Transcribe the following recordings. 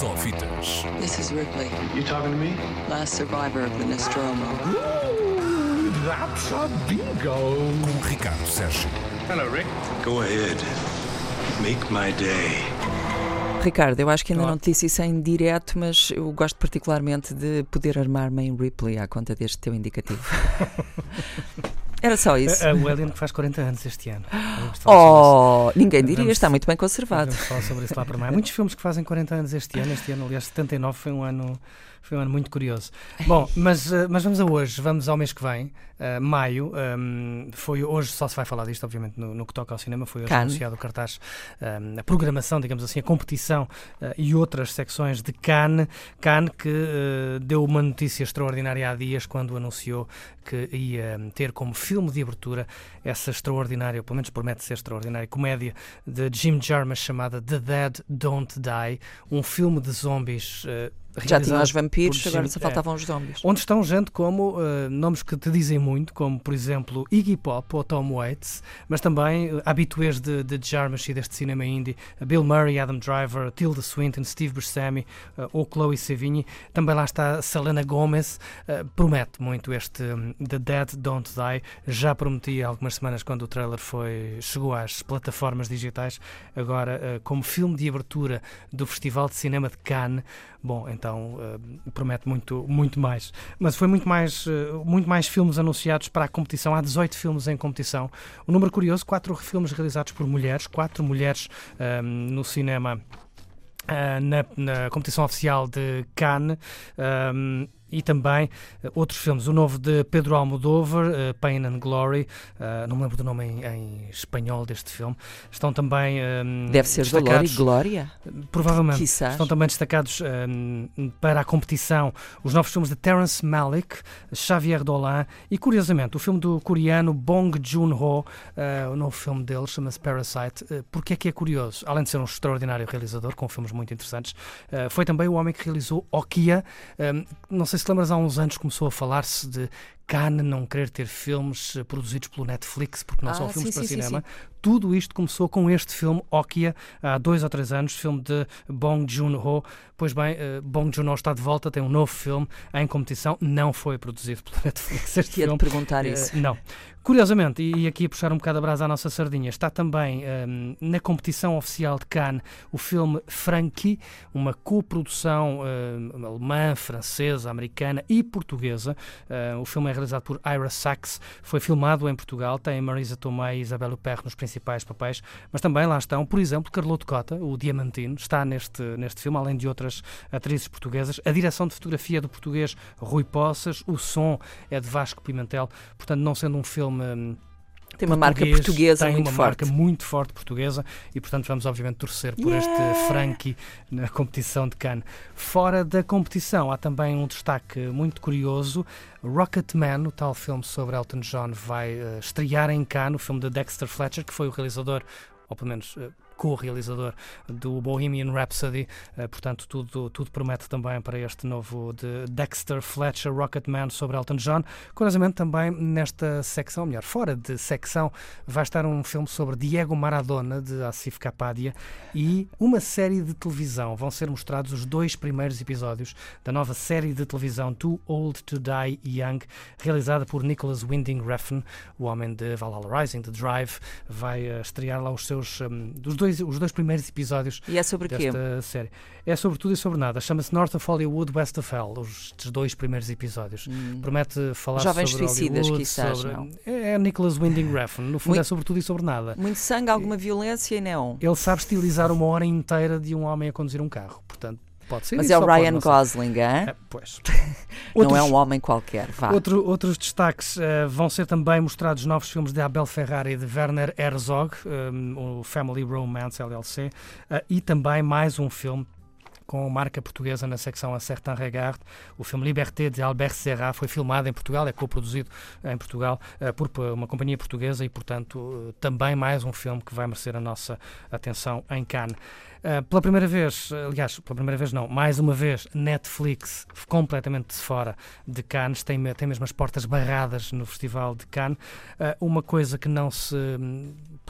Só fitas. This is Ripley, You talking to me? last survivor of the Nostromo. That's a bingo. Com Ricardo Sérgio. Hello, Rick. Go ahead. Make my day. Ricardo, eu acho que ainda não te disse isso em direto, mas eu gosto particularmente de poder armar-me em Ripley à conta deste teu indicativo. Era só isso. A, a Wellian que faz 40 anos este ano. Sobre Oh, ninguém diria, Vamos- está muito bem conservado. Vamos falar sobre isso lá para mais. Há muitos filmes que fazem 40 anos este ano. Este ano, aliás, 79 foi um ano, foi um ano muito curioso. Bom, mas, eh, mas vamos a hoje, vamos ao mês que vem, eh, maio. ehm, foi hoje, só se vai falar disto, obviamente, no, no que toca ao cinema. Foi hoje anunciado o cartaz, ehm, a programação, digamos assim, a competição eh, e outras secções de Cannes. Cannes que eh, deu uma notícia extraordinária há dias quando anunciou que ia hum, ter como filme de abertura essa extraordinária, ou pelo menos promete ser extraordinária, comédia de Jim Jarmusch chamada The Dead Don't Die, um filme de zombies. eh, Já tinha realizado os vampiros, agora só é, faltavam os zombies. Onde estão gente como eh, nomes que te dizem muito, como por exemplo Iggy Pop ou Tom Waits, mas também eh, habituês de, de Jarmusch e deste cinema indie, Bill Murray, Adam Driver, Tilda Swinton, Steve Buscemi eh, ou Chloe Sevigny. Também lá está Selena Gomez. Eh, promete muito este hum, The Dead Don't Die. Já prometi há algumas semanas quando o trailer foi, chegou às plataformas digitais. Agora, eh, como filme de abertura do Festival de Cinema de Cannes, Bom, então eh, promete muito, muito mais. Mas foi muito mais, eh, muito mais filmes anunciados para a competição. Há 18 filmes em competição. Um número curioso: quatro filmes realizados por mulheres, quatro mulheres eh, no cinema. na, na competição oficial de Cannes eh, e também eh, outros filmes. O novo de Pedro Almodóvar, eh, Pain and Glory, eh, não me lembro do nome em, em espanhol deste filme. Estão também eh, Deve ser Dolor e Glória, Provavelmente. quizás. Estão também destacados hum, para a competição os novos filmes de Terrence Malick, Xavier Dolan e, curiosamente, o filme do coreano Bong Joon-ho, eh, o novo filme dele chama-se Parasite. Uh, Porquê é que é curioso? Além de ser um extraordinário realizador, com filmes muito interessantes, eh, foi também o homem que realizou Okia. Hum, não sei se te lembras, há uns anos começou a falar-se de Cannes não querer ter filmes eh, produzidos pelo Netflix porque não Ah, são sim, filmes para sim, sim, cinema. Tudo isto começou com este filme, Okia, há dois ou três anos, filme de Bong Joon-ho. Pois bem, eh, Bong Joon-ho está de volta, tem um novo filme em competição, não foi produzido pelo Netflix este Ia-te filme. perguntar Eh, isso. não. Curiosamente, e aqui a puxar um bocado a brasa à nossa sardinha, está também ehm, na competição oficial de Cannes o filme Frankie, uma coprodução ehm, alemã, francesa, americana e portuguesa. Eh, o filme é realizado por Ira Sachs, foi filmado em Portugal, tem Marisa Tomei e Isabel Huppert nos principais papéis, mas também lá estão, por exemplo, Carloto Cota, o Diamantino, está neste, neste filme, além de outras atrizes portuguesas. A direção de fotografia é do português Rui Poças, o som é de Vasco Pimentel, portanto, não sendo um filme. Tem uma marca portuguesa tem muito uma forte. marca muito forte portuguesa e portanto vamos obviamente torcer por Yeah! este Frankie na competição de Cannes. Fora da competição há também um destaque muito curioso. Rocketman, o tal filme sobre Elton John, vai eh, estrear em Cannes, o filme de Dexter Fletcher, que foi o realizador, ou pelo menos eh, co-realizador do Bohemian Rhapsody, Eh, portanto tudo, tudo promete também para este novo de Dexter Fletcher, Rocketman sobre Elton John. Curiosamente também nesta secção, melhor, fora de secção, vai estar um filme sobre Diego Maradona, de Asif Kapadia, e uma série de televisão. Vão ser mostrados os dois primeiros episódios da nova série de televisão Too Old to Die Young, realizada por Nicholas Winding Refn, o homem de Valhalla Rising, de Drive, vai eh, estrear lá os seus hum, os, dois, os dois primeiros episódios E é sobre quê? desta série. É sobre tudo e sobre nada. Chama-se North of Hollywood, West of Hell, os dois primeiros episódios. Hum. Promete falar Jovens sobre suicidas, Hollywood, quizás, sobre... não? É, é Nicholas Winding Refn. No fundo Muito- é sobre tudo e sobre nada. Muito sangue, alguma violência e não. Ele sabe estilizar uma hora inteira de um homem a conduzir um carro. Portanto, pode ser Mas é o Ryan não. Gosling? É, pois. não Outros- é um homem qualquer. Vá. Outro- outros destaques eh, vão ser também mostrados novos filmes de Abel Ferrara e de Werner Herzog, eh, o Family Romance LLC, eh, e também mais um filme com marca portuguesa na secção A Certain Regard. O filme Liberté de Albert Serra foi filmado em Portugal, é co-produzido em Portugal eh, por uma companhia portuguesa e, portanto, eh, também mais um filme que vai merecer a nossa atenção em Cannes. Uh, pela primeira vez, aliás, pela primeira vez não, mais uma vez, Netflix completamente fora de Cannes, tem, tem mesmo as portas barradas no Festival de Cannes. Uma coisa que não se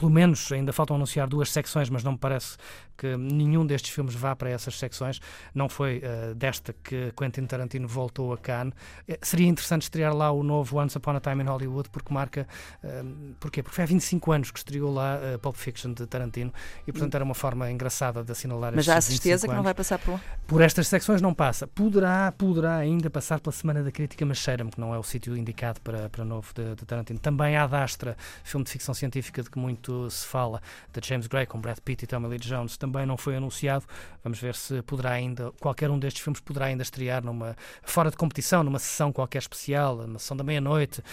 pelo menos ainda faltam anunciar duas secções, mas não me parece que nenhum destes filmes vá para essas secções. Não foi uh, desta que Quentin Tarantino voltou a Cannes. Uh, seria interessante estrear lá o novo Once Upon a Time in Hollywood, porque marca. Uh, porquê? Porque foi há 25 anos que estreou lá uh, Pulp Fiction de Tarantino e, portanto, era uma forma engraçada de assinalar Mas já há certeza que não vai passar por lá? Por estas secções não passa. Poderá, poderá ainda passar pela Semana da Crítica, mas cheira-me que não é o sítio indicado para, para novo de, de Tarantino. Também há Dastra, filme de ficção científica de que muito se fala, de James Gray com Brad Pitt e Tommy Lee Jones, também não foi anunciado. Vamos ver se poderá ainda, qualquer um destes filmes poderá ainda estrear numa fora de competição, numa sessão qualquer especial, numa sessão da meia-noite.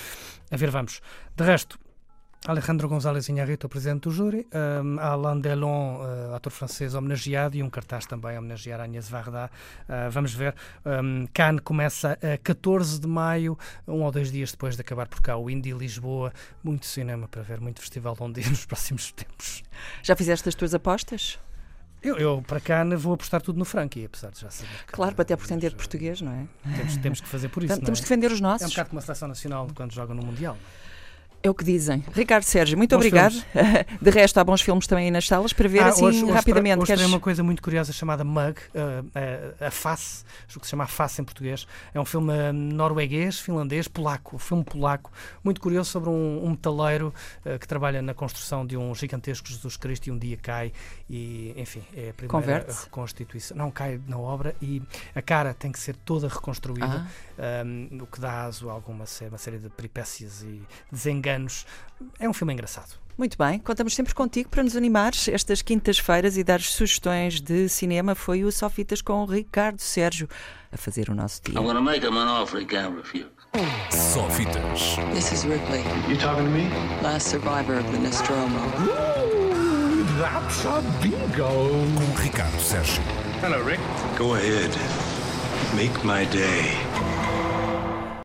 A ver, vamos. De resto, Alejandro González Inharrito, presidente do júri, um, Alain Delon, uh, ator francês homenageado, e um cartaz também a homenagear Agnès Varda. Uh, vamos ver. Um, Cannes começa a 14 de maio, um ou dois dias depois de acabar por cá o Indy Lisboa. Muito cinema para ver, muito festival londrino nos próximos tempos. Já fizeste as tuas apostas? Eu, eu, para cá vou apostar tudo no Frankie, apesar de já saber. Que, claro, para até de português, não é? Temos, temos que fazer por isso. Temos é? de defender os nossos. É um bocado como a seleção nacional quando joga no Mundial. É o que dizem. Ricardo Sérgio, muito bons obrigado. De resto, há bons filmes também aí nas salas para ver ah, assim hoje, rapidamente. Hoje, tem uma coisa muito curiosa chamada Mug, uh, a Face, o que se chama a Face em português. É um filme norueguês, finlandês, polaco, um filme polaco, muito curioso sobre um, um metaleiro uh, que trabalha na construção de um gigantesco Jesus Cristo e um dia cai e, enfim, é a primeira reconstituição. Não, cai na obra e a cara tem que ser toda reconstruída, ah. um, o que dá aso a alguma uma série de peripécias e desenganos anos. É um filme engraçado. Muito bem, contamos sempre contigo para nos animares estas quintas-feiras e dar sugestões de cinema. Foi o Sofitas com o Ricardo Sérgio a fazer o nosso dia. I'm gonna make him an offer he can't refuse. Sofitas. This is Ripley. You talking to me? Last survivor of the Nostromo. Ooh, that's a bingo. Com Ricardo Sérgio. Hello, Rick. Go ahead. Make my day.